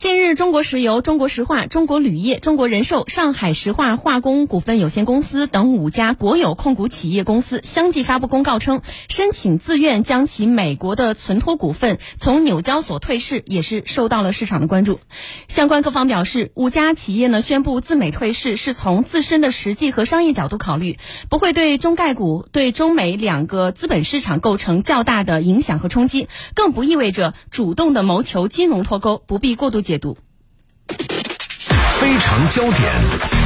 近日，中国石油、中国石化、中国铝业、中国人寿、上海石化化工股份有限公司等五家国有控股企业公司相继发布公告称，申请自愿将其美国的存托股份从纽交所退市，也是受到了市场的关注。相关各方表示，五家企业呢宣布自美退市，是从自身的实际和商业角度考虑，不会对中概股、对中美两个资本市场构成较大的影响和冲击，更不意味着主动的谋求金融脱钩，不必过度解读。非常焦点。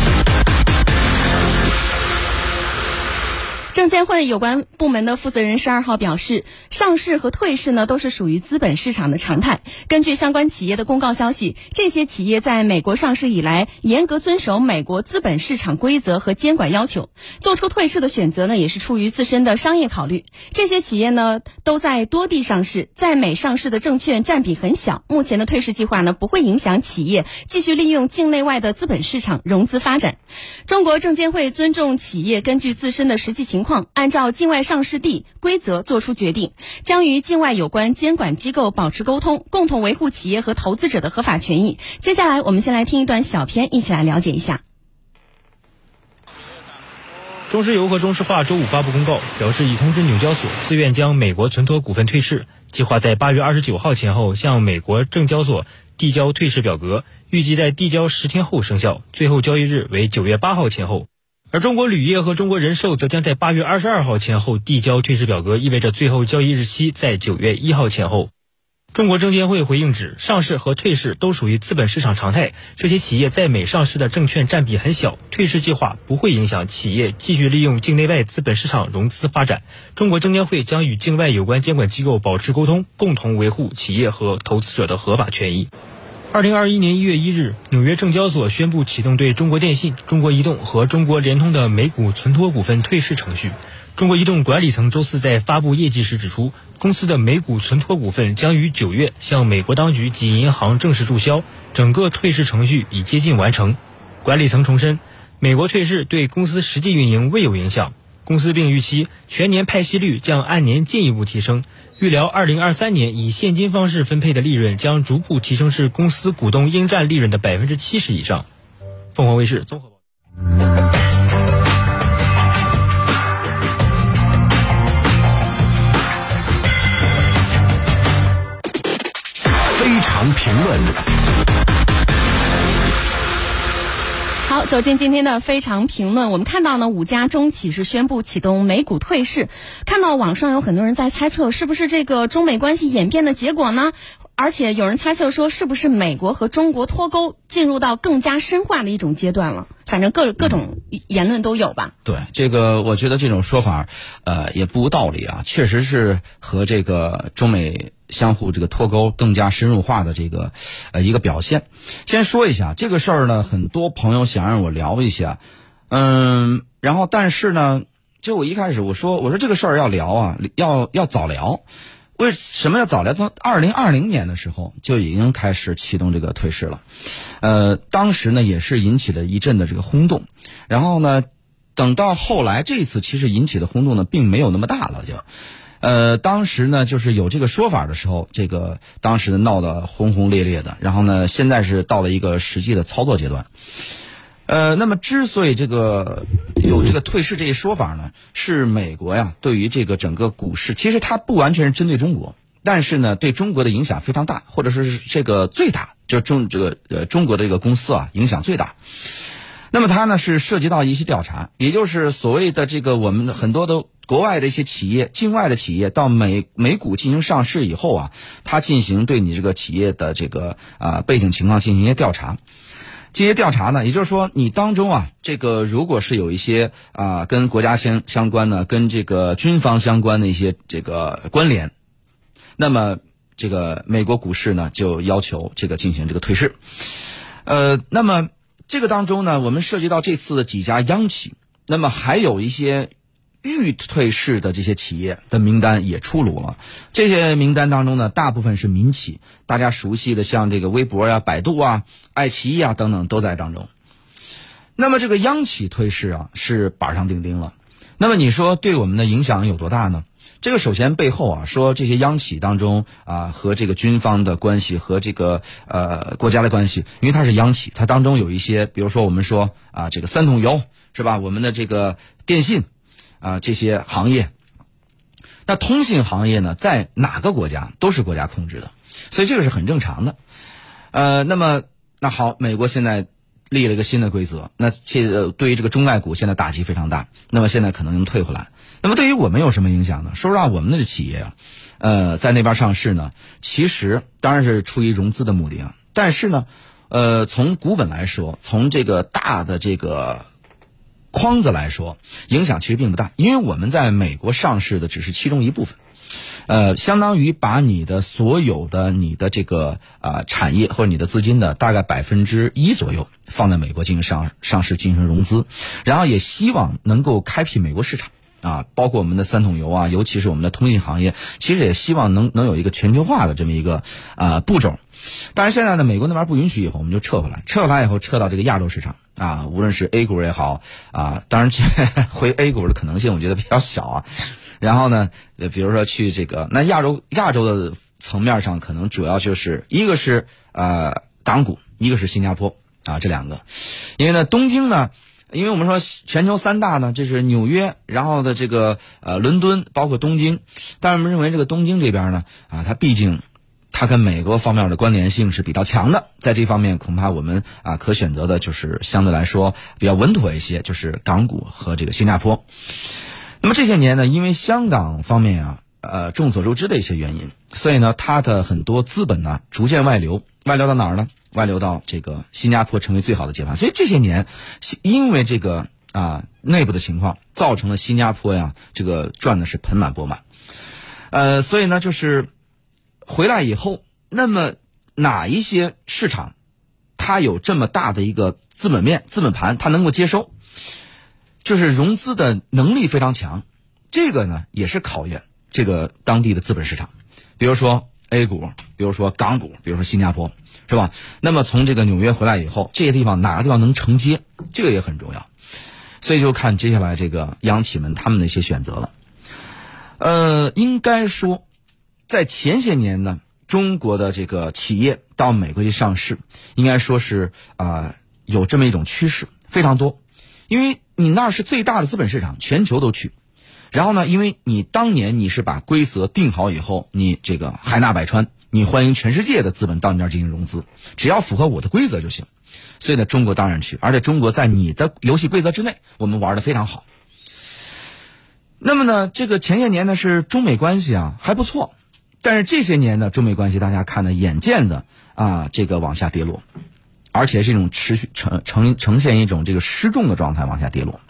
证监会有关部门的负责人十二号表示，上市和退市呢都是属于资本市场的常态。根据相关企业的公告消息，这些企业在美国上市以来，严格遵守美国资本市场规则和监管要求，做出退市的选择呢，也是出于自身的商业考虑。这些企业呢都在多地上市，在美上市的证券占比很小。目前的退市计划呢不会影响企业继续利用境内外的资本市场融资发展。中国证监会尊重企业根据自身的实际情况。按照境外上市地规则作出决定，将与境外有关监管机构保持沟通，共同维护企业和投资者的合法权益。接下来，我们先来听一段小片，一起来了解一下。中石油和中石化周五发布公告，表示已通知纽交所自愿将美国存托股份退市，计划在八月二十九号前后向美国证交所递交退市表格，预计在递交十天后生效，最后交易日为九月八号前后。而中国铝业和中国人寿则将在八月二十二号前后递交退市表格，意味着最后交易日期在九月一号前后。中国证监会回应指，上市和退市都属于资本市场常态，这些企业在美上市的证券占比很小，退市计划不会影响企业继续利用境内外资本市场融资发展。中国证监会将与境外有关监管机构保持沟通，共同维护企业和投资者的合法权益。二零二一年一月一日，纽约证交所宣布启动对中国电信、中国移动和中国联通的美股存托股份退市程序。中国移动管理层周四在发布业绩时指出，公司的美股存托股份将于九月向美国当局及银行正式注销，整个退市程序已接近完成。管理层重申，美国退市对公司实际运营未有影响。公司并预期全年派息率将按年进一步提升，预料二零二三年以现金方式分配的利润将逐步提升至公司股东应占利润的百分之七十以上。凤凰卫视综合报。非常评论。好，走进今天的非常评论。我们看到呢，五家中企是宣布启动美股退市。看到网上有很多人在猜测，是不是这个中美关系演变的结果呢？而且有人猜测说，是不是美国和中国脱钩进入到更加深化的一种阶段了？反正各各种言论都有吧。对这个，我觉得这种说法，呃，也不无道理啊。确实是和这个中美。相互这个脱钩更加深入化的这个，呃，一个表现。先说一下这个事儿呢，很多朋友想让我聊一下，嗯，然后但是呢，就我一开始我说我说这个事儿要聊啊，要要早聊。为什么要早聊？从二零二零年的时候就已经开始启动这个退市了，呃，当时呢也是引起了一阵的这个轰动。然后呢，等到后来这一次其实引起的轰动呢，并没有那么大了，就。呃，当时呢，就是有这个说法的时候，这个当时闹得轰轰烈烈的。然后呢，现在是到了一个实际的操作阶段。呃，那么之所以这个有这个退市这一说法呢，是美国呀对于这个整个股市，其实它不完全是针对中国，但是呢，对中国的影响非常大，或者说是这个最大，就中这个呃中国的这个公司啊影响最大。那么它呢是涉及到一些调查，也就是所谓的这个我们很多的。国外的一些企业，境外的企业到美美股进行上市以后啊，它进行对你这个企业的这个啊背景情况进行一些调查。这些调查呢，也就是说，你当中啊，这个如果是有一些啊跟国家相相关的、跟这个军方相关的一些这个关联，那么这个美国股市呢就要求这个进行这个退市。呃，那么这个当中呢，我们涉及到这次的几家央企，那么还有一些。预退市的这些企业的名单也出炉了，这些名单当中呢，大部分是民企，大家熟悉的像这个微博呀、百度啊、爱奇艺啊等等都在当中。那么这个央企退市啊，是板上钉钉了。那么你说对我们的影响有多大呢？这个首先背后啊，说这些央企当中啊和这个军方的关系和这个呃国家的关系，因为它是央企，它当中有一些，比如说我们说啊这个三桶油是吧？我们的这个电信啊这些行业，那通信行业呢，在哪个国家都是国家控制的，所以这个是很正常的。呃，那么那好，美国现在。立了一个新的规则，那这对于这个中概股现在打击非常大。那么现在可能能退回来。那么对于我们有什么影响呢？说实话，我们的企业啊，呃，在那边上市呢，其实当然是出于融资的目的啊。但是呢，呃，从股本来说，从这个大的这个框子来说，影响其实并不大，因为我们在美国上市的只是其中一部分。呃，相当于把你的所有的你的这个啊产业或者你的资金的大概百分之一左右放在美国进行上上市进行融资，然后也希望能够开辟美国市场啊，包括我们的三桶油啊，尤其是我们的通信行业，其实也希望能能有一个全球化的这么一个啊步骤。但是现在呢，美国那边不允许，以后我们就撤回来，撤回来以后撤到这个亚洲市场啊，无论是 A 股也好啊，当然 回 A 股的可能性我觉得比较小啊。然后呢，呃，比如说去这个那亚洲亚洲的层面上，可能主要就是一个是呃港股，一个是新加坡啊这两个，因为呢东京呢，因为我们说全球三大呢，这是纽约，然后的这个呃伦敦，包括东京，但是我们认为这个东京这边呢啊，它毕竟它跟美国方面的关联性是比较强的，在这方面恐怕我们啊可选择的就是相对来说比较稳妥一些，就是港股和这个新加坡。那么这些年呢，因为香港方面啊，呃，众所周知的一些原因，所以呢，它的很多资本呢逐渐外流，外流到哪儿呢？外流到这个新加坡，成为最好的接盘。所以这些年，因为这个啊内部的情况，造成了新加坡呀这个赚的是盆满钵满。呃，所以呢，就是回来以后，那么哪一些市场，它有这么大的一个资本面、资本盘，它能够接收？就是融资的能力非常强，这个呢也是考验这个当地的资本市场，比如说 A 股，比如说港股，比如说新加坡，是吧？那么从这个纽约回来以后，这些地方哪个地方能承接，这个也很重要，所以就看接下来这个央企们他们的一些选择了。呃，应该说，在前些年呢，中国的这个企业到美国去上市，应该说是啊有这么一种趋势，非常多。因为你那是最大的资本市场，全球都去。然后呢，因为你当年你是把规则定好以后，你这个海纳百川，你欢迎全世界的资本到你那儿进行融资，只要符合我的规则就行。所以呢，中国当然去，而且中国在你的游戏规则之内，我们玩的非常好。那么呢，这个前些年呢是中美关系啊还不错，但是这些年呢，中美关系大家看的眼见的啊这个往下跌落。而且是一种持续呈呈呈现一种这个失重的状态往下跌落。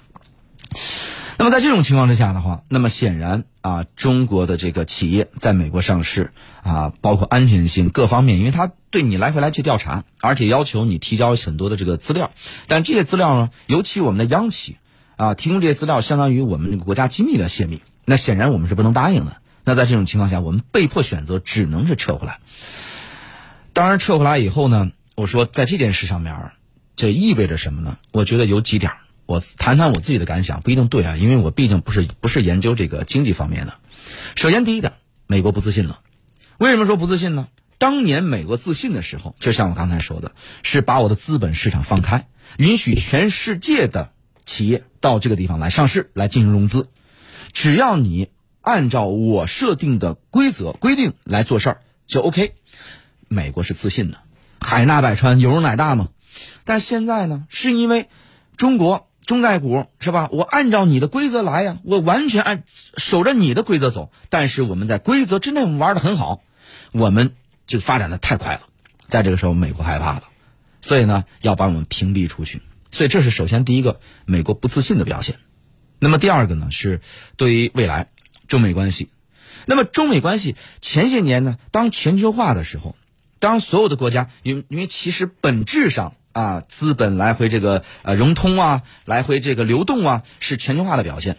那么在这种情况之下的话，那么显然啊，中国的这个企业在美国上市啊，包括安全性各方面，因为它对你来回来去调查，而且要求你提交很多的这个资料。但这些资料呢，尤其我们的央企啊，提供这些资料相当于我们这个国家机密的泄密，那显然我们是不能答应的。那在这种情况下，我们被迫选择只能是撤回来。当然，撤回来以后呢？我说，在这件事上面，这意味着什么呢？我觉得有几点，我谈谈我自己的感想，不一定对啊，因为我毕竟不是不是研究这个经济方面的。首先，第一点，美国不自信了。为什么说不自信呢？当年美国自信的时候，就像我刚才说的，是把我的资本市场放开，允许全世界的企业到这个地方来上市，来进行融资，只要你按照我设定的规则规定来做事儿，就 OK。美国是自信的。海纳百川，有容乃大嘛。但现在呢，是因为中国中概股是吧？我按照你的规则来呀，我完全按守着你的规则走。但是我们在规则之内，我们玩的很好，我们就发展的太快了。在这个时候，美国害怕了，所以呢，要把我们屏蔽出去。所以这是首先第一个美国不自信的表现。那么第二个呢，是对于未来中美关系。那么中美关系前些年呢，当全球化的时候。当所有的国家，因因为其实本质上啊，资本来回这个呃融通啊，来回这个流动啊，是全球化的表现。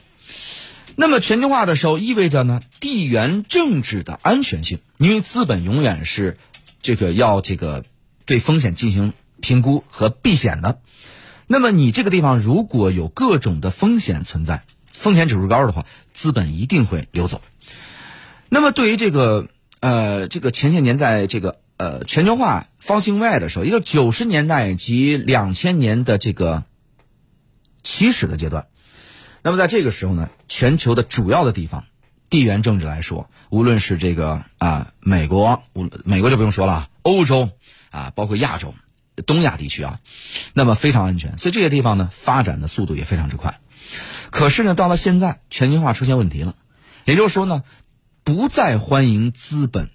那么全球化的时候，意味着呢地缘政治的安全性，因为资本永远是这个要这个对风险进行评估和避险的。那么你这个地方如果有各种的风险存在，风险指数高的话，资本一定会流走。那么对于这个呃这个前些年在这个呃全球化方兴未艾的时候，一个九十年代及两千年的这个起始的阶段，那么在这个时候呢，全球的主要的地方地缘政治来说，无论是这个啊美国，美国就不用说了，欧洲啊，包括亚洲、东亚地区啊，那么非常安全，所以这些地方呢发展的速度也非常之快。可是呢，到了现在，全球化出现问题了，也就是说呢，不再欢迎资本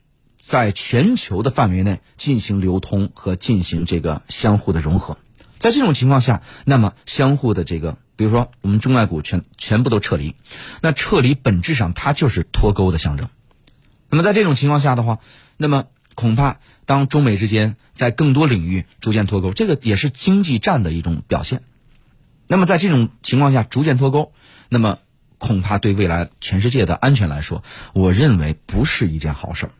在全球的范围内进行流通和进行这个相互的融合。在这种情况下，那么相互的这个，比如说我们中概股全全部都撤离，那撤离本质上它就是脱钩的象征。那么在这种情况下的话，那么恐怕当中美之间在更多领域逐渐脱钩，这个也是经济战的一种表现。那么在这种情况下逐渐脱钩，那么恐怕对未来全世界的安全来说，我认为不是一件好事儿。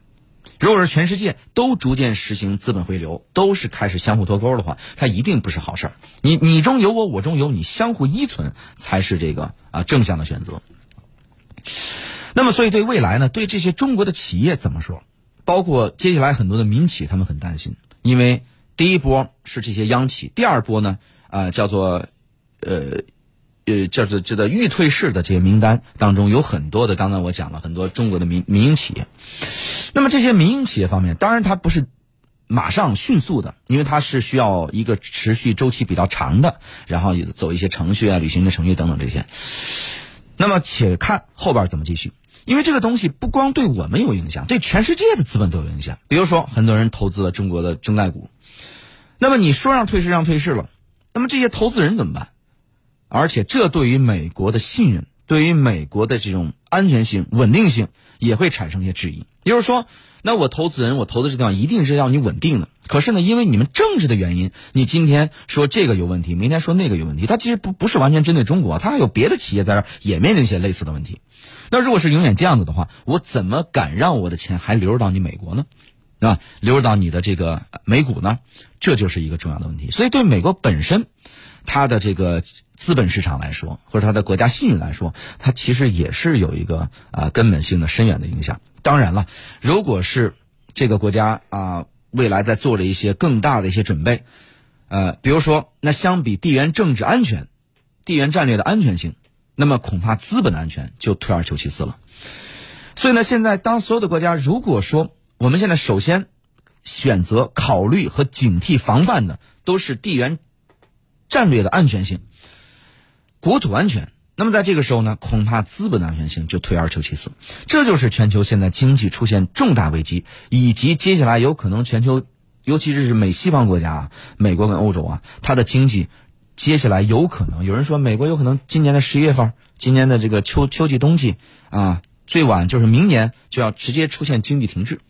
如果是全世界都逐渐实行资本回流，都是开始相互脱钩的话，它一定不是好事儿。你你中有我，我中有你，相互依存才是这个啊正向的选择。那么，所以对未来呢，对这些中国的企业怎么说？包括接下来很多的民企，他们很担心，因为第一波是这些央企，第二波呢，啊叫做呃。呃，叫做这个预退市的这些名单当中，有很多的，刚才我讲了很多中国的民民营企业。那么这些民营企业方面，当然它不是马上迅速的，因为它是需要一个持续周期比较长的，然后走一些程序啊、履行的程序等等这些。那么且看后边怎么继续，因为这个东西不光对我们有影响，对全世界的资本都有影响。比如说，很多人投资了中国的中概股，那么你说让退市让退市了，那么这些投资人怎么办？而且，这对于美国的信任，对于美国的这种安全性、稳定性，也会产生一些质疑。也就是说，那我投资人，我投的这地方一定是要你稳定的。可是呢，因为你们政治的原因，你今天说这个有问题，明天说那个有问题，它其实不不是完全针对中国，它还有别的企业在这儿也面临一些类似的问题。那如果是永远这样子的话，我怎么敢让我的钱还流入到你美国呢？啊，流入到你的这个美股呢？这就是一个重要的问题。所以，对美国本身，它的这个。资本市场来说，或者它的国家信誉来说，它其实也是有一个啊根本性的深远的影响。当然了，如果是这个国家啊未来在做了一些更大的一些准备，呃，比如说那相比地缘政治安全、地缘战略的安全性，那么恐怕资本的安全就退而求其次了。所以呢，现在当所有的国家如果说我们现在首先选择考虑和警惕防范的都是地缘战略的安全性。国土安全，那么在这个时候呢，恐怕资本的安全性就退而求其次。这就是全球现在经济出现重大危机，以及接下来有可能全球，尤其是美西方国家啊，美国跟欧洲啊，它的经济接下来有可能，有人说美国有可能今年的十一月份，今年的这个秋秋季冬季啊，最晚就是明年就要直接出现经济停滞。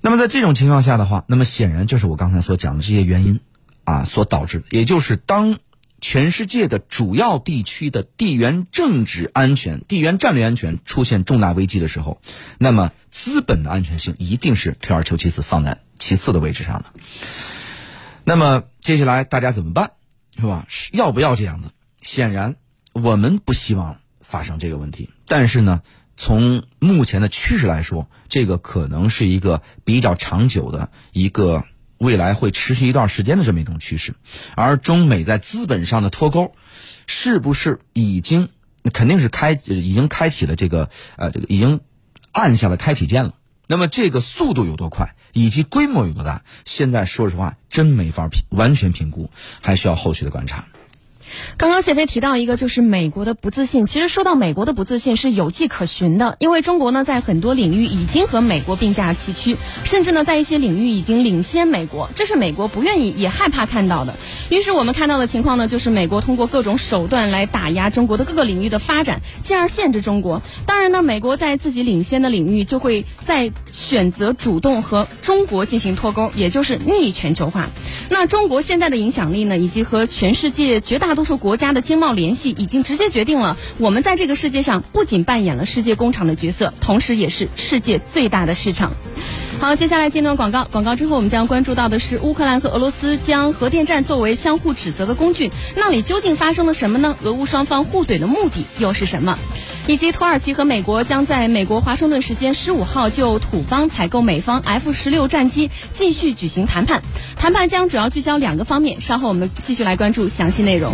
那么在这种情况下的话，那么显然就是我刚才所讲的这些原因啊所导致的，也就是当。全世界的主要地区的地缘政治安全、地缘战略安全出现重大危机的时候，那么资本的安全性一定是退而求其次放在其次的位置上的。那么接下来大家怎么办，是吧？要不要这样子？显然我们不希望发生这个问题，但是呢，从目前的趋势来说，这个可能是一个比较长久的一个。未来会持续一段时间的这么一种趋势，而中美在资本上的脱钩，是不是已经肯定是开已经开启了这个呃这个已经按下了开启键了？那么这个速度有多快，以及规模有多大？现在说实话真没法评完全评估，还需要后续的观察。刚刚谢飞提到一个，就是美国的不自信。其实说到美国的不自信是有迹可循的，因为中国呢在很多领域已经和美国并驾齐驱，甚至呢在一些领域已经领先美国，这是美国不愿意也害怕看到的。于是我们看到的情况呢，就是美国通过各种手段来打压中国的各个领域的发展，进而限制中国。当然呢，美国在自己领先的领域就会在选择主动和中国进行脱钩，也就是逆全球化。那中国现在的影响力呢，以及和全世界绝大多数国家的经贸联系，已经直接决定了我们在这个世界上不仅扮演了世界工厂的角色，同时也是世界最大的市场。好，接下来进段广告，广告之后我们将关注到的是乌克兰和俄罗斯将核电站作为相互指责的工具，那里究竟发生了什么呢？俄乌双方互怼的目的又是什么？以及土耳其和美国将在美国华盛顿时间十五号就土方采购美方 F 十六战机继续举行谈判。谈判将主要聚焦两个方面，稍后我们继续来关注详细内容。